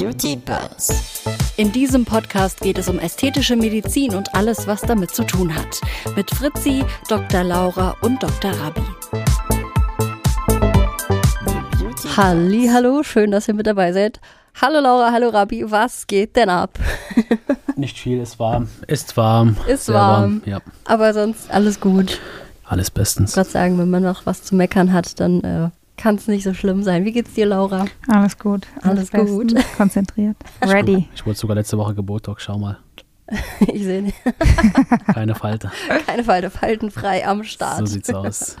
Beauty Buzz. In diesem Podcast geht es um ästhetische Medizin und alles, was damit zu tun hat. Mit Fritzi, Dr. Laura und Dr. Rabi. Halli, hallo, schön, dass ihr mit dabei seid. Hallo Laura, hallo Rabi, was geht denn ab? Nicht viel, ist warm. Ist warm. Ist Sehr warm. Ja, Aber sonst alles gut. alles bestens. Ich wollte sagen, wenn man noch was zu meckern hat, dann äh, kann es nicht so schlimm sein. Wie geht's dir, Laura? Alles gut. Alles bestens, gut. Konzentriert. Ready. Ich wurde sogar letzte Woche Botox, schau mal. Ich sehe nicht. Keine Falte. Keine Falte, faltenfrei am Start. So sieht's aus.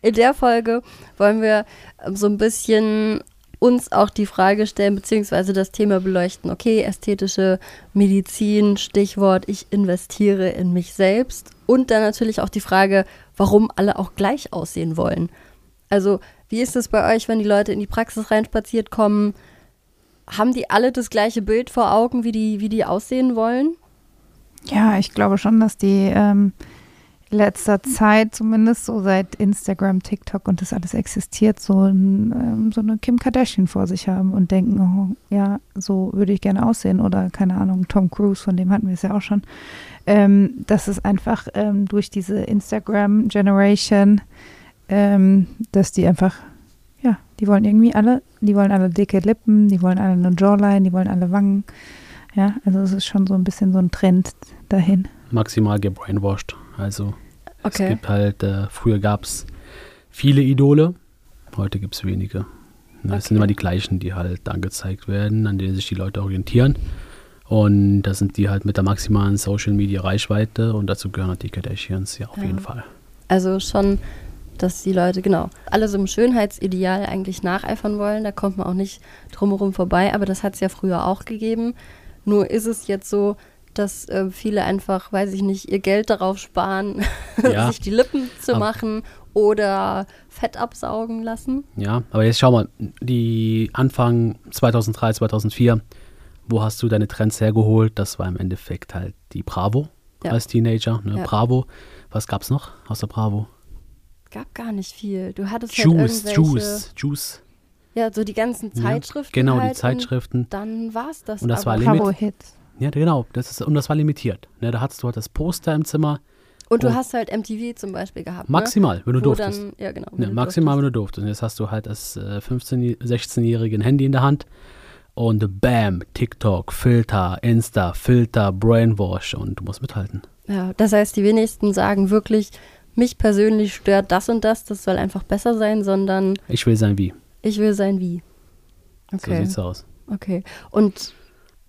In der Folge wollen wir ähm, so ein bisschen uns auch die Frage stellen, beziehungsweise das Thema beleuchten. Okay, ästhetische Medizin, Stichwort, ich investiere in mich selbst. Und dann natürlich auch die Frage, warum alle auch gleich aussehen wollen. Also, wie ist es bei euch, wenn die Leute in die Praxis reinspaziert kommen? Haben die alle das gleiche Bild vor Augen, wie die, wie die aussehen wollen? Ja, ich glaube schon, dass die ähm, letzter Zeit, zumindest so seit Instagram, TikTok und das alles existiert, so, ein, ähm, so eine Kim Kardashian vor sich haben und denken, oh, ja, so würde ich gerne aussehen. Oder keine Ahnung, Tom Cruise, von dem hatten wir es ja auch schon. Ähm, das ist einfach ähm, durch diese Instagram-Generation, ähm, dass die einfach, ja, die wollen irgendwie alle, die wollen alle dicke Lippen, die wollen alle eine Jawline, die wollen alle Wangen. Ja, also es ist schon so ein bisschen so ein Trend dahin. Maximal gebrainwashed. Also es Okay. gibt halt, äh, früher gab's viele Idole, heute gibt's wenige. Ne, Es Okay. sind immer die gleichen, die halt angezeigt werden, an denen sich die Leute orientieren. Und das sind die halt mit der maximalen Social Media Reichweite und dazu gehören halt die Kardashians, ja auf Ja. jeden Fall. Also schon, dass die Leute, genau, alle so einem Schönheitsideal eigentlich nacheifern wollen. Da kommt man auch nicht drumherum vorbei. Aber das hat es ja früher auch gegeben. Nur ist es jetzt so, dass äh, viele einfach, weiß ich nicht, ihr Geld darauf sparen, Ja. sich die Lippen zu Aber- machen oder Fett absaugen lassen. Ja, aber jetzt schau mal, die Anfang 2003, 2004, wo hast du deine Trends hergeholt? Das war im Endeffekt halt die Bravo Ja. als Teenager. Ne? Ja. Bravo. Was gab's noch außer Bravo? Gab gar nicht viel. Du hattest Juice, halt irgendwelche, Juice, Juice. ja, so die ganzen Ja, Zeitschriften. Genau, halt die Zeitschriften. Und dann war es das. Und das aber. war Limit. Bravo Hits. Ja, genau. Das ist, und das war limitiert. Ne? Da hattest du halt das Poster im Zimmer. Und du hast halt MTV zum Beispiel gehabt. Maximal, wenn du ne? Wo durftest. Dann, ja, genau. Ja, wenn du maximal, durftest. wenn du durftest. Und jetzt hast du halt das äh, 15-, 16-jährige Handy in der Hand. Und bam, TikTok, Filter, Insta, Filter, Brainwash und du musst mithalten. Ja, das heißt, die wenigsten sagen wirklich, mich persönlich stört das und das, das soll einfach besser sein, sondern Ich will sein wie. ich will sein wie. So Okay, sieht's aus. okay. Und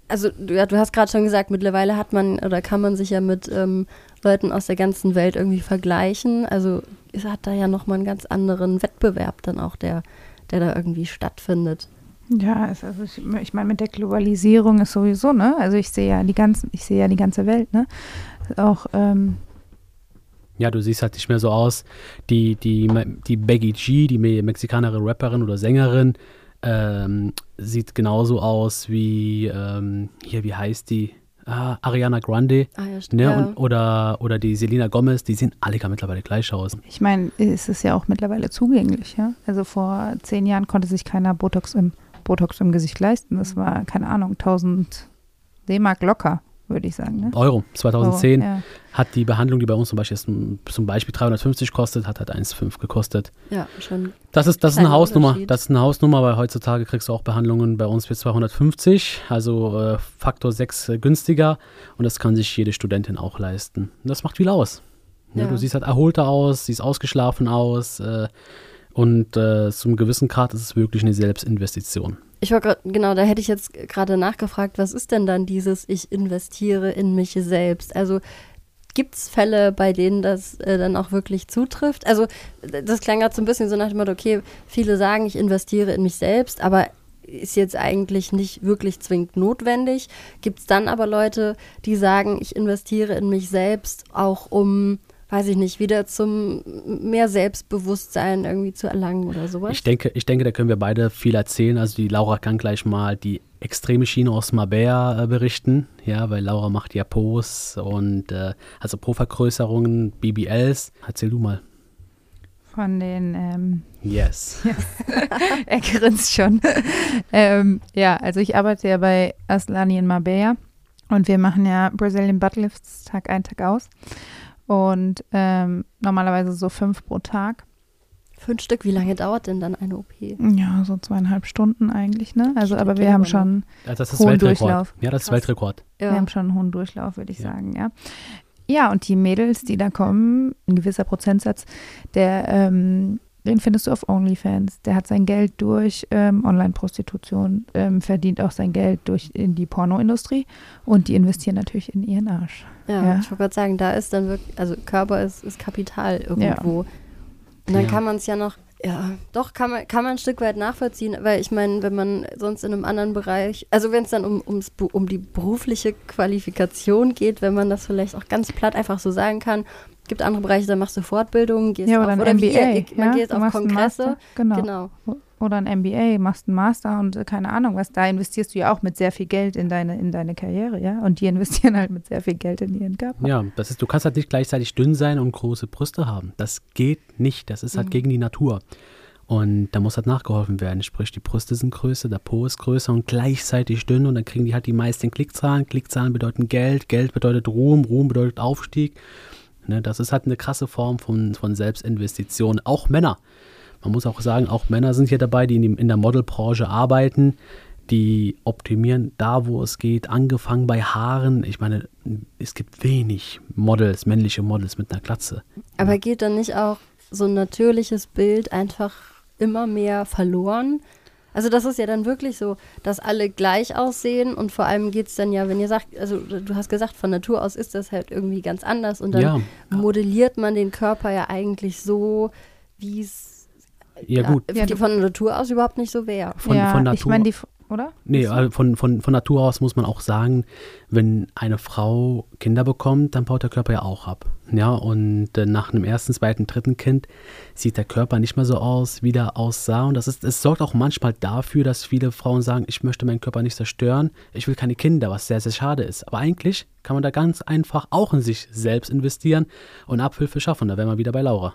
also du, ja, du hast gerade schon gesagt, mittlerweile hat man oder kann man sich ja mit ähm, Leuten aus der ganzen Welt irgendwie vergleichen. Also es hat da ja nochmal einen ganz anderen Wettbewerb dann auch, der, der da irgendwie stattfindet. Ja, es- also ich, ich meine, mit der Globalisierung ist sowieso, ne? Also ich sehe ja die ganzen, ich sehe ja die ganze Welt, ne? Auch, ähm, Ja, du siehst halt nicht mehr so aus. Die, die, die Becky G, die me- mexikanische Rapperin oder Sängerin, ähm, sieht genauso aus wie, ähm, hier, wie heißt die? Ah, Ariana Grande. Ah ja, stimmt. Ne? Ja. Und, oder, oder die Selena Gomez, die sehen alle gar mittlerweile gleich aus. ich meine, es ist ja auch mittlerweile zugänglich, ja? Also vor zehn Jahren konnte sich keiner Botox im, Botox im Gesicht leisten. Das war, keine Ahnung, 1000 D-Mark locker, würde ich sagen, ne? Euro. 2010 Oh, ja. hat die Behandlung, die bei uns zum Beispiel, jetzt zum Beispiel 350 kostet, hat halt 1,5 gekostet. ja, schon. Das ist, das ist eine Hausnummer. Das ist eine Hausnummer, weil heutzutage kriegst du auch Behandlungen bei uns für 250, also äh, Faktor 6 äh, günstiger. Und das kann sich jede Studentin auch leisten. Und das macht viel aus. Ne, Ja. Du siehst halt erholter aus, siehst ausgeschlafen aus. Äh, und äh, zum gewissen Grad ist es wirklich eine Selbstinvestition. Ich war grad, genau, da hätte ich jetzt gerade nachgefragt, was ist denn dann dieses Ich investiere in mich selbst? Also gibt es Fälle, bei denen das äh, dann auch wirklich zutrifft? Also das klang gerade so ein bisschen so nach dem Motto, okay, viele sagen, ich investiere in mich selbst, aber ist jetzt eigentlich nicht wirklich zwingend notwendig. Gibt es dann aber Leute, die sagen, ich investiere in mich selbst, auch um, weiß ich nicht, wieder zum mehr Selbstbewusstsein irgendwie zu erlangen oder sowas? Ich denke, ich denke, da können wir beide viel erzählen. Also die Laura kann gleich mal die extreme Schiene aus Mabea äh, berichten, ja, weil Laura macht ja Pos und äh, also Pro-Vergrößerungen, BBLs. Erzähl du mal. Von den, ähm, Yes. er grinst schon. ähm, ja, also ich arbeite ja bei Aslani in Marbella und wir machen ja Brazilian Buttlifts Tag ein, Tag aus. Und ähm, normalerweise so fünf pro Tag. Fünf Stück, wie lange dauert denn dann eine OP? Ja, so zweieinhalb Stunden eigentlich, ne? Also, aber wir haben schon, Ja, das ist Hohen Weltrekord. Durchlauf. Ja, das ist Krass. Weltrekord. wir haben schon einen hohen Durchlauf, würde ich Ja. sagen, ja. Ja, und die Mädels, die da kommen, ein gewisser Prozentsatz, der, ähm, den findest du auf OnlyFans. Der hat sein Geld durch ähm, Online-Prostitution, ähm, verdient auch sein Geld durch in die Pornoindustrie und die investieren natürlich in ihren Arsch. Ja, Ja. ich wollte gerade sagen, da ist dann wirklich, also Körper ist, ist Kapital irgendwo. Und dann Ja. kann man es ja noch, ja, doch, kann man, kann man ein Stück weit nachvollziehen, weil ich meine, wenn man sonst in einem anderen Bereich, also wenn es dann um, ums, um die berufliche Qualifikation geht, wenn man das vielleicht auch ganz platt einfach so sagen kann, gibt andere Bereiche, da machst du Fortbildungen, gehst Ja, auf, oder ein oder MBA. wie ihr, man ja? geht Du auf machst einen Kongresse. Master, genau. Genau. Oder ein MBA, machst einen Master und äh, keine Ahnung was. Da investierst du ja auch mit sehr viel Geld in deine, in deine Karriere, ja. Und die investieren halt mit sehr viel Geld in ihren Körper. Ja, das ist, du kannst halt nicht gleichzeitig dünn sein und große Brüste haben. Das geht nicht. Das ist halt Mhm. gegen die Natur. Und da muss halt nachgeholfen werden. Sprich, die Brüste sind größer, der Po ist größer und gleichzeitig dünn. Und dann kriegen die halt die meisten Klickzahlen. Klickzahlen bedeuten Geld, Geld bedeutet Ruhm, Ruhm bedeutet Aufstieg. Ne, das ist halt eine krasse Form von, von Selbstinvestition. Auch Männer. Man muss auch sagen, auch Männer sind hier dabei, die in, die- in der Modelbranche arbeiten. Die optimieren da, wo es geht, angefangen bei Haaren. Ich meine, es gibt wenig Models, männliche Models mit einer Glatze. Aber geht dann nicht auch so ein natürliches Bild einfach immer mehr verloren? Also das ist ja dann wirklich so, dass alle gleich aussehen und vor allem geht es dann ja, wenn ihr sagt, also du hast gesagt, von Natur aus ist das halt irgendwie ganz anders und dann Ja, modelliert man den Körper ja eigentlich so, wie es ja, gut. Ja, von Natur aus überhaupt nicht so wäre. Von, ja, von ich Natur. meine, die, oder? Nee, also von, von, von Natur aus muss man auch sagen, wenn eine Frau Kinder bekommt, dann baut der Körper ja auch ab. Ja, und äh, nach einem ersten, zweiten, dritten Kind sieht der Körper nicht mehr so aus, wie der aussah. Und das ist, es sorgt auch manchmal dafür, dass viele Frauen sagen, ich möchte meinen Körper nicht zerstören, ich will keine Kinder, was sehr, sehr schade ist. Aber eigentlich kann man da ganz einfach auch in sich selbst investieren und Abhilfe schaffen. Da wären wir wieder bei Laura.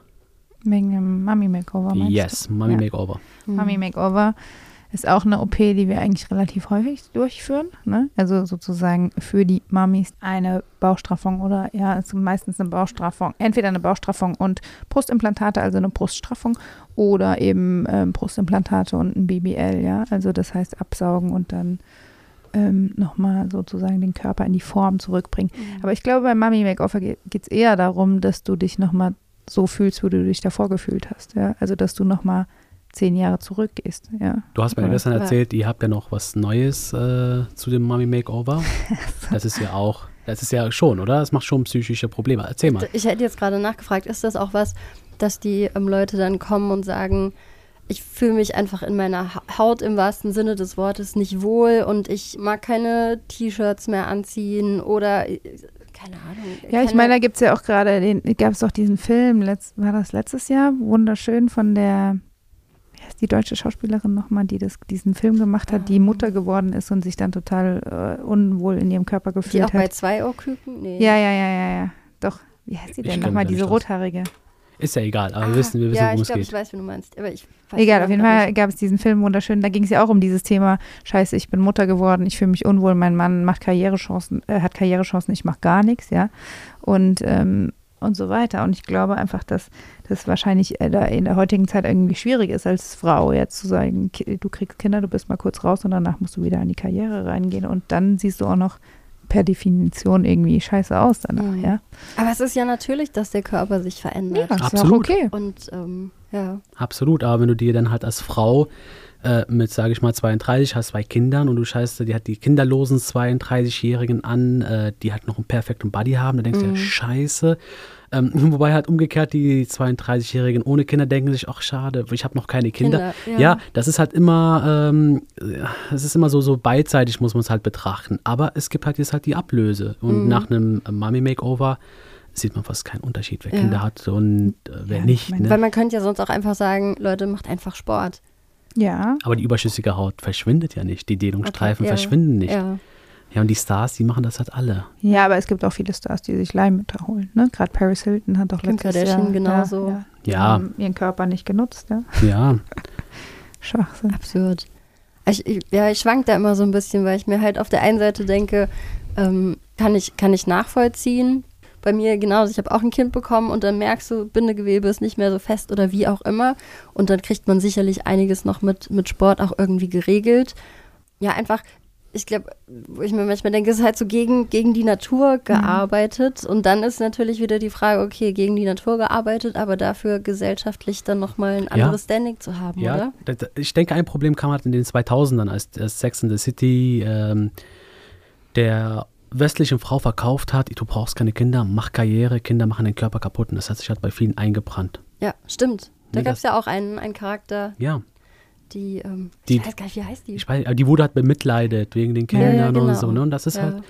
Wegen dem Mummy Makeover. meinst Yes? Mommy ja. Makeover. Mummy Makeover ist auch eine OP, die wir eigentlich relativ häufig durchführen. Ne? Also sozusagen für die Mummies eine Bauchstraffung oder ja, es ist meistens eine Bauchstraffung. Entweder eine Bauchstraffung und Brustimplantate, also eine Bruststraffung, oder eben ähm, Brustimplantate und ein BBL, ja. Also das heißt absaugen und dann ähm, nochmal sozusagen den Körper in die Form zurückbringen. Aber ich glaube, beim Mummy Makeover geht es eher darum, dass du dich nochmal so fühlst, wie du dich davor gefühlt hast. Ja? Also, dass du nochmal zehn Jahre zurückgehst. Ja. Du hast mir Ja. gestern erzählt, ihr habt ja noch was Neues äh, zu dem Mommy Makeover. Das ist ja auch, das ist ja schon, oder? Das macht schon psychische Probleme. Erzähl mal. Ich hätte jetzt gerade nachgefragt, ist das auch was, dass die ähm, Leute dann kommen und sagen, ich fühle mich einfach in meiner Ha- Haut im wahrsten Sinne des Wortes nicht wohl und ich mag keine T-Shirts mehr anziehen oder äh, keine Ahnung. Ja, ich meine, da gibt es ja auch gerade, den gab es doch diesen Film, letzt, war das letztes Jahr? Wunderschön von der, die deutsche Schauspielerin nochmal, die das, diesen Film gemacht hat, die Ah. Mutter geworden ist und sich dann total äh, unwohl in ihrem Körper die auch gefühlt bei hat. zwei Ohrküken? Nee. Ja, ja, ja, ja, ja. Doch, wie heißt die Ich denn nochmal, diese rothaarige? Ist ja egal, aber Ah, wir wissen, wir wissen ja, worum ich es glaube, geht. ich weiß, wie du meinst. Aber ich weiß Egal, auf jeden Fall gab es diesen Film wunderschön. Da ging es ja auch um dieses Thema, scheiße, ich bin Mutter geworden, ich fühle mich unwohl, mein Mann macht Karrierechancen, äh, hat Karrierechancen, ich mache gar nichts, ja. Und, ähm, und so weiter. Und ich glaube einfach, dass das wahrscheinlich äh, da in der heutigen Zeit irgendwie schwierig ist, als Frau jetzt zu sagen, du kriegst Kinder, du bist mal kurz raus und danach musst du wieder in die Karriere reingehen. Und dann siehst du auch noch per Definition irgendwie scheiße aus danach, Mhm. ja. Aber es ist ja natürlich, dass der Körper sich verändert. ist auch Absolut. okay. Und ähm, ja. Absolut, aber wenn du dir dann halt als Frau äh, mit, sage ich mal, 32 hast zwei Kindern und du scheißt dir die, hat die kinderlosen 32-Jährigen an, äh, die halt noch einen perfekten Body haben, dann denkst du ja, Mhm. scheiße. Ähm, wobei halt umgekehrt die 32-Jährigen ohne Kinder denken sich, ach schade, ich habe noch keine Kinder. Kinder, Ja, das ist halt immer, ähm, es ist immer so, so beidseitig muss man es halt betrachten. Aber es gibt halt jetzt halt die Ablöse. Und Mhm. nach einem Mummy-Makeover sieht man fast keinen Unterschied, wer Ja. Kinder hat und äh, wer Ja, nicht. Ne? Weil man könnte ja sonst auch einfach sagen, Leute, macht einfach Sport. Ja. Aber die überschüssige Haut verschwindet ja nicht. Die Dehnungsstreifen Okay, ja. verschwinden nicht. Ja. Ja, und die Stars, die machen das halt alle. Ja, aber es gibt auch viele Stars, die sich Leihmütter holen. Ne? Gerade Paris Hilton hat auch Kim letztes Kardashian Jahr, genauso. Ja, ja, haben ihren Körper nicht genutzt. Ja? Ja, Schwachsinn. Absurd. Ich, ich, ja, ich schwank da immer so ein bisschen, weil ich mir halt auf der einen Seite denke, ähm, kann, ich, kann ich nachvollziehen. Bei mir genauso, ich habe auch ein Kind bekommen und dann merkst du, Bindegewebe ist nicht mehr so fest oder wie auch immer. Und dann kriegt man sicherlich einiges noch mit, mit Sport auch irgendwie geregelt. Ja, einfach, ich glaube, wo ich mir manchmal denke, es ist halt so gegen, gegen die Natur gearbeitet. Und dann ist natürlich wieder die Frage, okay, gegen die Natur gearbeitet, aber dafür gesellschaftlich dann nochmal ein Ja. anderes Standing zu haben, ja. oder? da- da- Ich denke, ein Problem kam halt in den 2000ern, als, als Sex in the City ähm, der westlichen Frau verkauft hat, du brauchst keine Kinder, mach Karriere, Kinder machen den Körper kaputt. Und das hat sich halt bei vielen eingebrannt. Ja, stimmt. Da Nee, gab es ja auch einen, einen Charakter, Ja, die, ähm, Die- ich weiß gar nicht, wie heißt die? ich weiß, aber die wurde halt bemitleidet wegen den Ja, ja, Kindern und genau. so. Ne? Und das ist Ja. halt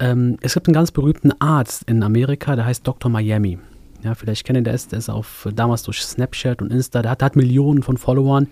Ähm, es gibt einen ganz berühmten Arzt in Amerika, der heißt Dr. Miami. Ja, vielleicht kennen der ist, der ist auf damals durch Snapchat und Insta, der hat, der hat Millionen von Followern.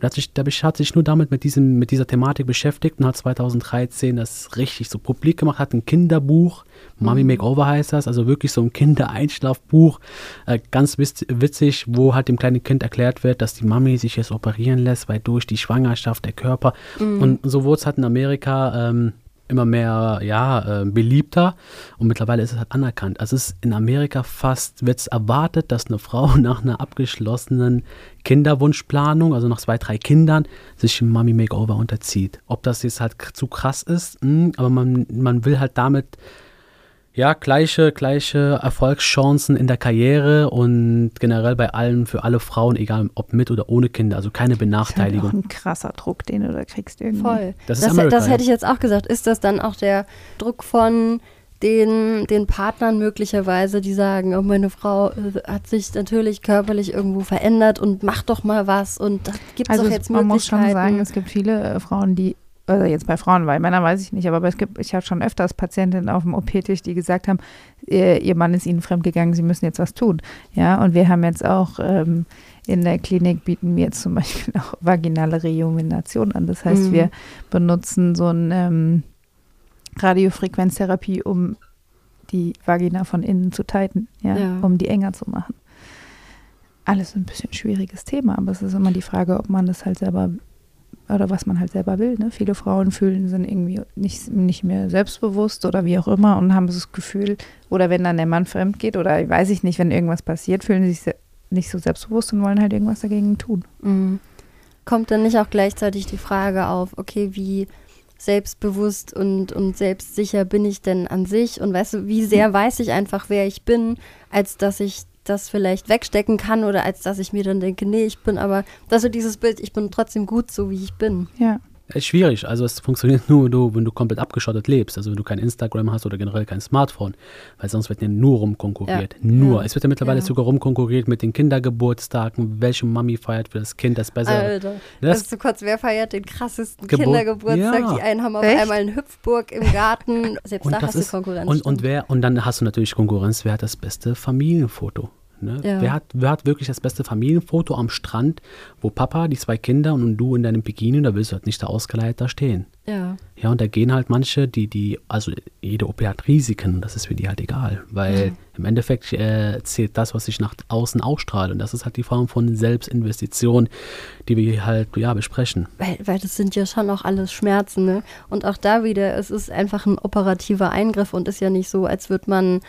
Der hat, sich, der hat sich nur damit mit, diesem, mit dieser Thematik beschäftigt und hat 2013 das richtig so publik gemacht, hat ein Kinderbuch, Mommy Makeover heißt das, also wirklich so ein Kindereinschlafbuch, äh, ganz witz, witzig, wo halt dem kleinen Kind erklärt wird, dass die Mami sich jetzt operieren lässt, weil durch die Schwangerschaft der Körper. Und so wurde es halt in Amerika ähm, immer mehr ja, äh, beliebter und mittlerweile ist es halt anerkannt. Also es ist in Amerika fast, wird es erwartet, dass eine Frau nach einer abgeschlossenen Kinderwunschplanung, also nach zwei, drei Kindern, sich ein Mami Makeover unterzieht. Ob das jetzt halt zu krass ist, mh, aber man, man will halt damit ja, gleiche, gleiche Erfolgschancen in der Karriere und generell bei allen, für alle Frauen, egal ob mit oder ohne Kinder, also keine Das ist halt auch Benachteiligung. ein krasser Druck, den du da kriegst irgendwie. Voll. Das Das, ist Amerika, das hätte ich jetzt auch gesagt. Ist das dann auch der Druck von den, den Partnern möglicherweise, die sagen, oh, meine Frau äh, hat sich natürlich körperlich irgendwo verändert und macht doch mal was und da gibt es Also doch jetzt man muss schon Möglichkeiten. sagen, es gibt viele äh, Frauen, die, also jetzt bei Frauen, weil Männer weiß ich nicht, aber es gibt, ich habe schon öfters Patientinnen auf dem OP-Tisch, die gesagt haben, ihr, Mann ist ihnen fremdgegangen, sie müssen jetzt was tun. Ja, und wir haben jetzt auch ähm, in der Klinik bieten wir jetzt zum Beispiel auch vaginale Rejuvenation an. Das heißt, Mhm. wir benutzen so ein ähm, Radiofrequenztherapie, um die Vagina von innen zu tighten, ja, Ja. um die enger zu machen. Alles ein bisschen schwieriges Thema, aber es ist immer die Frage, ob man das halt selber oder was man halt selber will. Ne? Viele Frauen fühlen, sind irgendwie nicht, nicht mehr selbstbewusst oder wie auch immer und haben das Gefühl, oder wenn dann der Mann fremd geht oder weiß ich nicht, wenn irgendwas passiert, fühlen sie sich nicht so selbstbewusst und wollen halt irgendwas dagegen tun. Mhm. Kommt dann nicht auch gleichzeitig die Frage auf, okay, wie selbstbewusst und, und selbstsicher bin ich denn an sich? Und weißt du, wie sehr weiß ich einfach, wer ich bin, als dass ich das vielleicht wegstecken kann oder als dass ich mir dann denke, nee, ich bin aber, das ist dieses Bild, ich bin trotzdem gut so, wie ich bin. Ja. Es ist schwierig. Also es funktioniert nur, wenn du, wenn du komplett abgeschottet lebst. Also wenn du kein Instagram hast oder generell kein Smartphone. Weil sonst wird ja nur rumkonkurriert. Ja. Nur. Ja. Es wird ja mittlerweile Ja. sogar rumkonkurriert mit den Kindergeburtstagen, welche Mami feiert für das Kind das besser. Alter, Das- ist so kurz, wer feiert den krassesten Geburt- Kindergeburtstag? Ja. Die einen haben auf Echt? einmal eine Hüpfburg im Garten. Selbst und da das hast du ist Konkurrenz. und, und wer und dann hast du natürlich Konkurrenz. Wer hat das beste Familienfoto? Ne? Ja. Wer, hat, wer hat wirklich das beste Familienfoto am Strand, wo Papa, die zwei Kinder und du in deinem Bikini, da willst du halt nicht da ausgeleitet da stehen. ja. Ja, und da gehen halt manche, die, die, also jede OP hat Risiken, das ist für die halt egal, weil im Endeffekt äh, zählt das, was sich nach außen ausstrahlt und das ist halt die Form von Selbstinvestition, die wir halt, ja, besprechen. Weil, weil das sind ja schon auch alles Schmerzen, ne? Und auch da wieder, es ist einfach ein operativer Eingriff und ist ja nicht so, als würde man,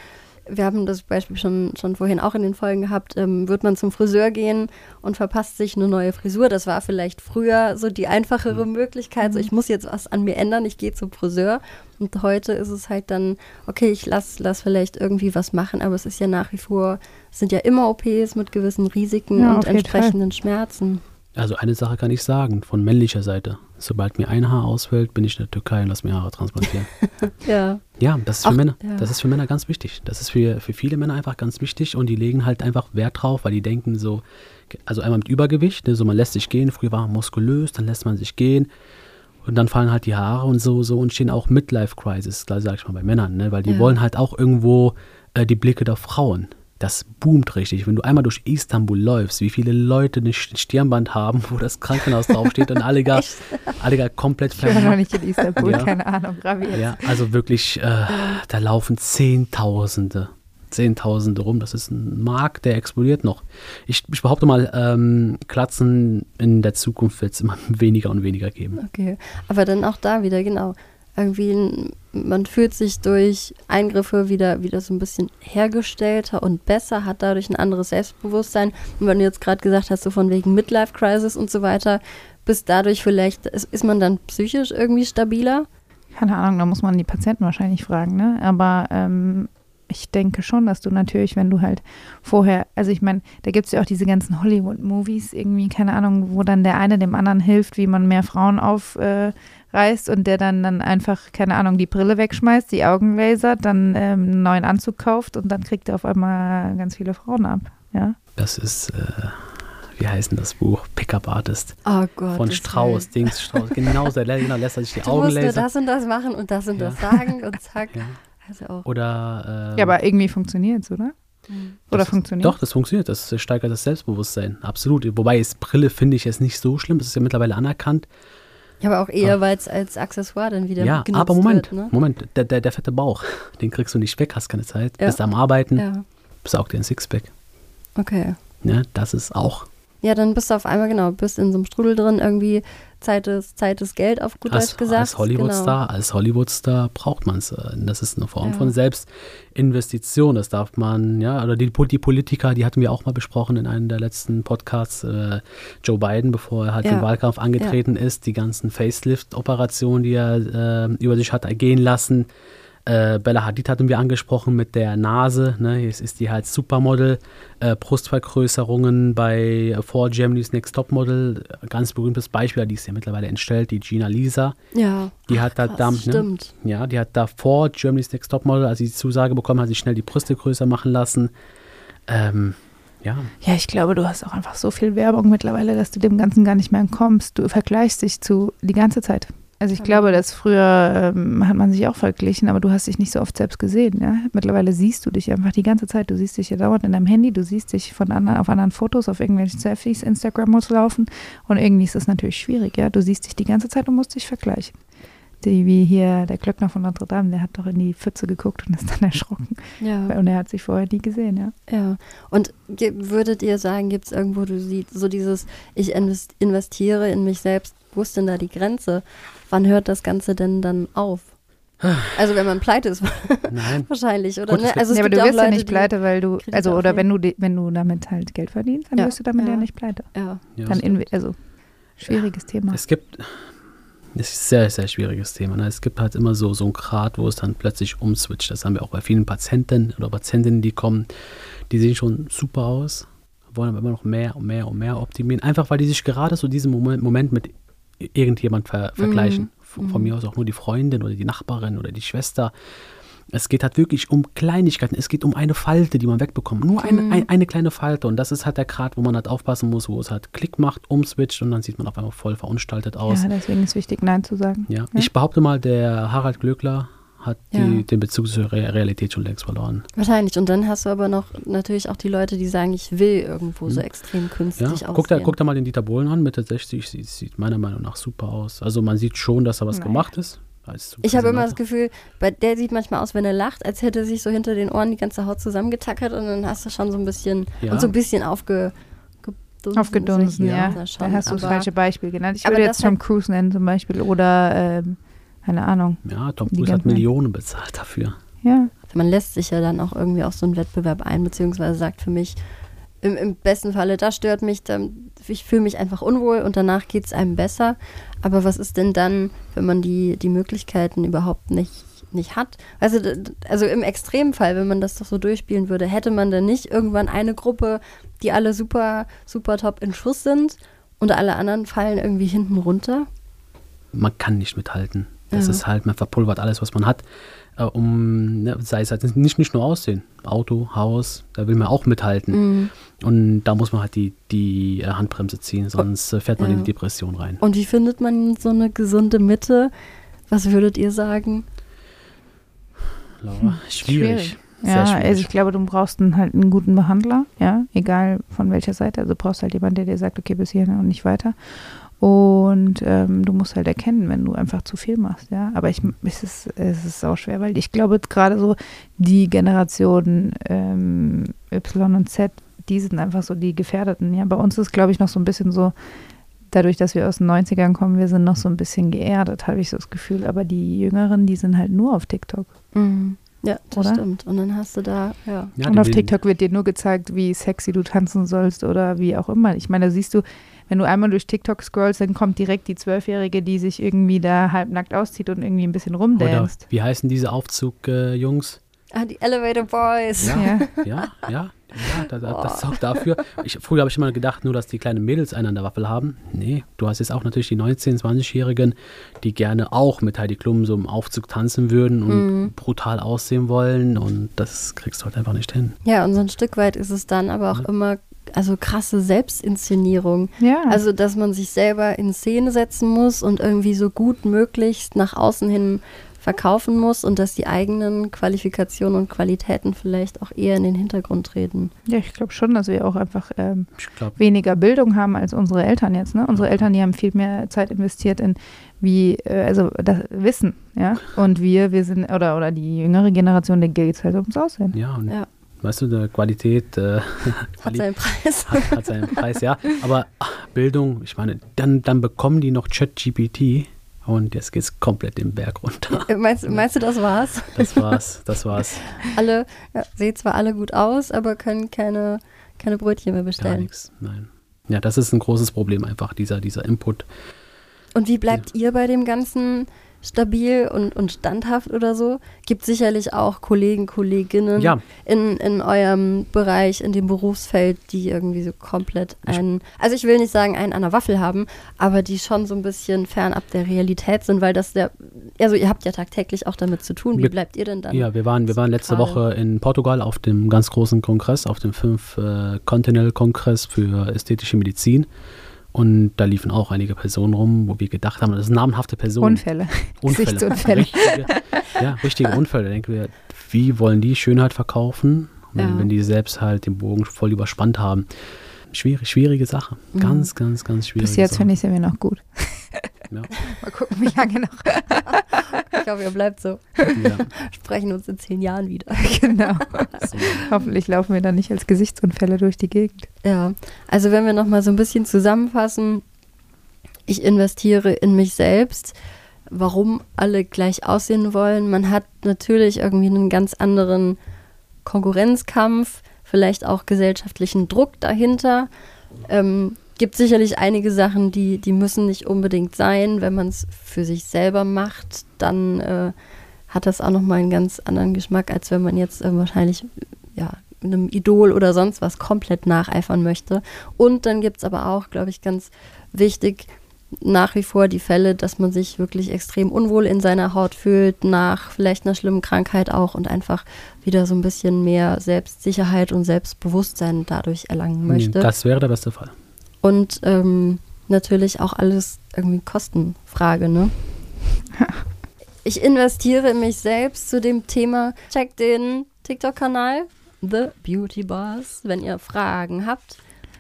wir haben das Beispiel schon, schon vorhin auch in den Folgen gehabt, ähm, wird man zum Friseur gehen und verpasst sich eine neue Frisur. Das war vielleicht früher so die einfachere Möglichkeit. So, ich muss jetzt was an mir ändern, ich gehe zum Friseur. Und heute ist es halt dann, okay, ich lass, lass vielleicht irgendwie was machen, aber es ist ja nach wie vor, es sind ja immer OPs mit gewissen Risiken Ja, und entsprechenden Schmerzen. Also eine Sache kann ich sagen, von männlicher Seite. Sobald mir ein Haar ausfällt, bin ich in der Türkei und lass mir Haare transplantieren. Ja. Ja, das ist für Auch- Männer. ja. Das ist für Männer ganz wichtig. Das ist für, für viele Männer einfach ganz wichtig und die legen halt einfach Wert drauf, weil die denken so, also einmal mit Übergewicht, ne, so man lässt sich gehen, früher war man muskulös, dann lässt man sich gehen und dann fallen halt die Haare und so, so entstehen auch Midlife Crisis, klar sag ich mal bei Männern, ne, weil die Ja. wollen halt auch irgendwo äh, die Blicke der Frauen. Das boomt richtig. Wenn du einmal durch Istanbul läufst, wie viele Leute ein Stirnband haben, wo das Krankenhaus draufsteht und alle gar, alle gar komplett Ich war noch nicht in Istanbul, Ja. keine Ahnung, Ravi jetzt. Ja, also wirklich, äh, da laufen Zehntausende, Zehntausende rum. Das ist ein Markt, der explodiert noch. Ich, ich behaupte mal, ähm, Klatzen in der Zukunft wird es immer weniger und weniger geben. Okay, aber dann auch da wieder, genau. Irgendwie, man fühlt sich durch Eingriffe wieder, wieder so ein bisschen hergestellter und besser, hat dadurch ein anderes Selbstbewusstsein. Und wenn du jetzt gerade gesagt hast, so von wegen Midlife-Crisis und so weiter, bis dadurch vielleicht, ist, ist man dann psychisch irgendwie stabiler? Keine Ahnung, da muss man die Patienten wahrscheinlich fragen, ne? Aber ähm, ich denke schon, dass du natürlich, wenn du halt vorher, also ich meine, da gibt es ja auch diese ganzen Hollywood-Movies, irgendwie, keine Ahnung, wo dann der eine dem anderen hilft, wie man mehr Frauen aufreißt äh, reißt und der dann, dann einfach, keine Ahnung, die Brille wegschmeißt, die Augen lasert, dann ähm, einen neuen Anzug kauft und dann kriegt er auf einmal ganz viele Frauen ab, ja? Das ist, äh, wie heißt denn das Buch? Pickup Artist. Oh Gott. Von Strauß, Willen. Dings, Strauß. Genau, so, genau, lässt er sich die Du Augen musst nur lasern. das und das machen und das und Ja. das sagen und zack. Ja. Also auch. Oder, ähm, Ja, aber irgendwie funktioniert es, oder? Mhm. Oder das funktioniert doch, das funktioniert. Das steigert das Selbstbewusstsein. Absolut. Wobei es Brille finde ich jetzt nicht so schlimm. Das ist ja mittlerweile anerkannt. Ja, aber auch eher, weil es als Accessoire dann wieder ja, genutzt aber Moment, wird. Ne? Moment. Der, der, der fette Bauch, den kriegst du nicht weg, hast keine Zeit. Ja. Bist am Arbeiten, Ja, besaug dir ein Sixpack. okay. Ja, das ist auch. Ja, dann bist du auf einmal, genau, bist in so einem Strudel drin, irgendwie Zeit ist, Zeit ist Geld, auf gut Als, Deutsch gesagt. als Hollywood-Star, als Hollywood-Star braucht man es. Das ist eine Form Ja. von Selbstinvestition. Das darf man, ja, oder die, die Politiker, die hatten wir auch mal besprochen in einem der letzten Podcasts. Äh, Joe Biden, bevor er halt Ja. den Wahlkampf angetreten ist, die ganzen Facelift-Operationen, die er äh, über sich hat ergehen lassen. Äh, Bella Hadid hatten wir angesprochen mit der Nase. Ne? Jetzt ist die halt Supermodel. Äh, Brustvergrößerungen bei äh, For Germany's Next Topmodel. Ganz berühmtes Beispiel, die ist ja mittlerweile entstellt, die Gina Lisa. Ja. Die hat da Krass, damit, ne? Stimmt. Ja, die hat da vor Germany's Next Topmodel, als sie die Zusage bekommen hat, sich schnell die Brüste größer machen lassen. Ähm, ja, Ja, ich glaube, du hast auch einfach so viel Werbung mittlerweile, dass du dem Ganzen gar nicht mehr entkommst. Du vergleichst dich zu die ganze Zeit. Also ich glaube, dass früher ähm, hat man sich auch verglichen, aber du hast dich nicht so oft selbst gesehen. Ja? Mittlerweile siehst du dich einfach die ganze Zeit. Du siehst dich ja dauernd in deinem Handy, du siehst dich von anderen, auf anderen Fotos, auf irgendwelchen Selfies, Instagram muss laufen und irgendwie ist das natürlich schwierig. Ja, du siehst dich die ganze Zeit und musst dich vergleichen. Die, wie hier der Glöckner von Notre Dame, der hat doch in die Pfütze geguckt und ist dann erschrocken. Ja. Und er hat sich vorher nie gesehen, ja. Ja. Und würdet ihr sagen, gibt es irgendwo, du siehst, so dieses, ich invest investiere in mich selbst, wo ist denn da die Grenze? Wann hört das Ganze denn dann auf? Also wenn man pleite ist, nein. wahrscheinlich, oder? Gut, ne? Also ja, aber du wirst ja nicht pleite, weil du, Kredite also oder wenn du, wenn du damit halt Geld verdienst, dann Ja. wirst du damit ja, Ja. nicht pleite. Ja. Ja, Dann in, also schwieriges Thema. Es gibt, es ist ein sehr, sehr schwieriges Thema. Ne? Es gibt halt immer so, so einen Grad, wo es dann plötzlich umswitcht. Das haben wir auch bei vielen Patienten oder Patientinnen, die kommen, die sehen schon super aus, wollen aber immer noch mehr und mehr und mehr optimieren. Einfach weil die sich gerade so diesen Moment, Moment mit irgendjemand ver vergleichen. Von, von Mhm. mir aus auch nur die Freundin oder die Nachbarin oder die Schwester. Es geht halt wirklich um Kleinigkeiten. Es geht um eine Falte, die man wegbekommt. Nur eine, Mhm. ein, eine kleine Falte. Und das ist halt der Grad, wo man halt aufpassen muss, wo es halt Klick macht, umswitcht und dann sieht man auf einmal voll verunstaltet aus. Ja, deswegen ist wichtig, Nein zu sagen. Ja. Ich behaupte mal, der Harald Glöckler hat die, Ja. den Bezug zur Re Realität schon längst verloren. Wahrscheinlich. Und dann hast du aber noch natürlich auch die Leute, die sagen, ich will irgendwo so Mhm. extrem Ja, künstlich aussehen. guck, da, guck da mal den Dieter Bohlen an, Mitte 60, sieht, sieht meiner Meinung nach super aus. Also man sieht schon, dass da was Naja. gemacht ist. Ich habe immer das. Gefühl, bei der sieht manchmal aus, wenn er lacht, als hätte er sich so hinter den Ohren die ganze Haut zusammengetackert und dann hast du schon so ein bisschen Ja. und so ein bisschen aufge, gedunsen. Aufgedunsen, ja. ja schon, da hast du das falsche Beispiel genannt. Ich würde das jetzt Tom Cruise nennen zum Beispiel oder, ähm, keine Ahnung. Ja, Tom Cruise hat Millionen bezahlt dafür. Ja, Man lässt sich ja dann auch irgendwie auf so einen Wettbewerb ein, beziehungsweise sagt für mich, im, im besten Falle, das stört mich, dann, ich fühle mich einfach unwohl und danach geht es einem besser. Aber was ist denn dann, wenn man die, die Möglichkeiten überhaupt nicht, nicht hat? Also, also im Extremfall, wenn man das doch so durchspielen würde, hätte man dann nicht irgendwann eine Gruppe, die alle super, super top in Schuss sind und alle anderen fallen irgendwie hinten runter? Man kann nicht mithalten. Das Ja. ist halt, man verpulvert alles, was man hat. Äh, um, ne, sei es halt nicht, nicht nur Aussehen. Auto, Haus, da will man auch mithalten. Mhm. Und da muss man halt die, die äh, Handbremse ziehen, sonst äh, fährt man Ja. in die Depression rein. Und wie findet man so eine gesunde Mitte? Was würdet ihr sagen? Laura, schwierig. Sehr Ja, schwierig. also ich glaube, du brauchst einen, halt einen guten Behandler, ja, egal von welcher Seite. Also du brauchst halt jemanden, der dir sagt, okay, bis hierhin und nicht weiter. Und ähm, du musst halt erkennen, wenn du einfach zu viel machst, ja. Aber ich, es ist, es ist auch schwer, weil ich glaube, gerade so die Generation ähm, Y und Z, die sind einfach so die Gefährdeten, ja. Bei uns ist, glaube ich, noch so ein bisschen so, dadurch, dass wir aus den 90ern kommen, wir sind noch so ein bisschen geerdet, habe ich so das Gefühl. Aber die Jüngeren, die sind halt nur auf TikTok. Mhm. Ja, das Oder? stimmt. Und dann hast du da, ja. Ja, und auf TikTok wird dir nur gezeigt, wie sexy du tanzen sollst oder wie auch immer. Ich meine, da siehst du, wenn du einmal durch TikTok scrollst, dann kommt direkt die Zwölfjährige, die sich irgendwie da halbnackt auszieht und irgendwie ein bisschen Oder rumdanzt. wie heißen diese Aufzug-Jungs? Ah, die Elevator Boys. Ja. Ja. ja, ja, ja, da, da, das ist auch dafür. Ich, früher habe ich immer gedacht, nur dass die kleinen Mädels einen an der Waffel haben. Nee, du hast jetzt auch natürlich die 19-, 20-Jährigen, die gerne auch mit Heidi Klum so im Aufzug tanzen würden und Mhm. brutal aussehen wollen und das kriegst du halt einfach nicht hin. Ja, und so ein Stück weit ist es dann aber auch immer, also krasse Selbstinszenierung. Ja. Also, dass man sich selber in Szene setzen muss und irgendwie so gut möglichst nach außen hin verkaufen muss und dass die eigenen Qualifikationen und Qualitäten vielleicht auch eher in den Hintergrund treten. ja, ich glaube schon, dass wir auch einfach ähm, weniger Bildung haben als unsere Eltern jetzt. Ne? Unsere Eltern, die haben viel mehr Zeit investiert in wie, äh, also das Wissen, ja. Und wir, wir sind, oder, oder die jüngere Generation, der geht es halt ums Aussehen. ja, und Ja. weißt du, die Qualität äh, Hat seinen Preis. hat, hat seinen Preis, ja. Aber ach, Bildung, ich meine, dann, dann bekommen die noch ChatGPT und jetzt geht es komplett den Berg runter. meinst, meinst du, das war's? Das war's, das war's. Alle ja, sehen zwar alle gut aus, aber können keine, keine Brötchen mehr Gar bestellen. nichts, nein. Ja, das ist ein großes Problem einfach, dieser, dieser Input. Und wie bleibt ihr bei dem Ganzen stabil und, und standhaft oder so? Gibt sicherlich auch Kollegen, Kolleginnen Ja. in, in eurem Bereich, in dem Berufsfeld, die irgendwie so komplett einen, also ich will nicht sagen, einen an der Waffel haben, aber die schon so ein bisschen fernab der Realität sind, weil das der, also ihr habt ja tagtäglich auch damit zu tun. Wie bleibt ihr denn dann? Ja, wir waren, wir waren letzte. Woche in Portugal auf dem ganz großen Kongress, auf dem fünf äh, Continental Kongress für ästhetische Medizin. Und da liefen auch einige Personen rum, wo wir gedacht haben, das sind namenhafte Personen. Unfälle. Unfälle. Gesichtsunfälle. Richtige, ja, richtige Unfälle. Da denken wir, wie wollen die Schönheit verkaufen, wenn, Ja. wenn die selbst halt den Bogen voll überspannt haben? Schwierig, schwierige Sache. Mhm. Ganz, ganz, ganz schwierige Bis jetzt finde ich, sind wir noch gut. Ja. Mal gucken, wie lange noch. Ich hoffe, ihr bleibt so. Ja, Sprechen uns in zehn Jahren wieder. genau. so. Hoffentlich laufen wir dann nicht als Gesichtsunfälle durch die Gegend. Ja, also wenn wir nochmal so ein bisschen zusammenfassen, ich investiere in mich selbst, warum alle gleich aussehen wollen. Man hat natürlich irgendwie einen ganz anderen Konkurrenzkampf, vielleicht auch gesellschaftlichen Druck dahinter. Ähm, gibt sicherlich einige Sachen, die, die müssen nicht unbedingt sein. Wenn man es für sich selber macht, dann äh, hat das auch nochmal einen ganz anderen Geschmack, als wenn man jetzt äh, wahrscheinlich ja, einem Idol oder sonst was komplett nacheifern möchte. Und dann gibt es aber auch, glaube ich, ganz wichtig, nach wie vor die Fälle, dass man sich wirklich extrem unwohl in seiner Haut fühlt, nach vielleicht einer schlimmen Krankheit auch und einfach wieder so ein bisschen mehr Selbstsicherheit und Selbstbewusstsein dadurch erlangen möchte. Das wäre der beste Fall. Und ähm, natürlich auch alles irgendwie Kostenfrage, ne? Ich investiere in mich selbst zu dem Thema. Checkt den TikTok-Kanal The Beauty Boss, wenn ihr Fragen habt.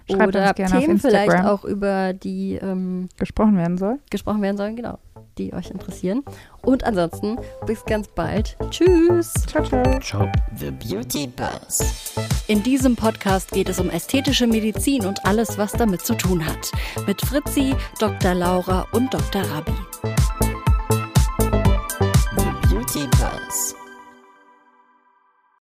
Schreibt oder Themen vielleicht auch über die ähm, Gesprochen werden soll. gesprochen werden sollen, genau, die euch interessieren. Und ansonsten bis ganz bald. Tschüss. Ciao, ciao. Ciao. The Beauty Buzz. In diesem Podcast geht es um ästhetische Medizin und alles, was damit zu tun hat. Mit Fritzi, Dr. Laura und Dr. Rabi.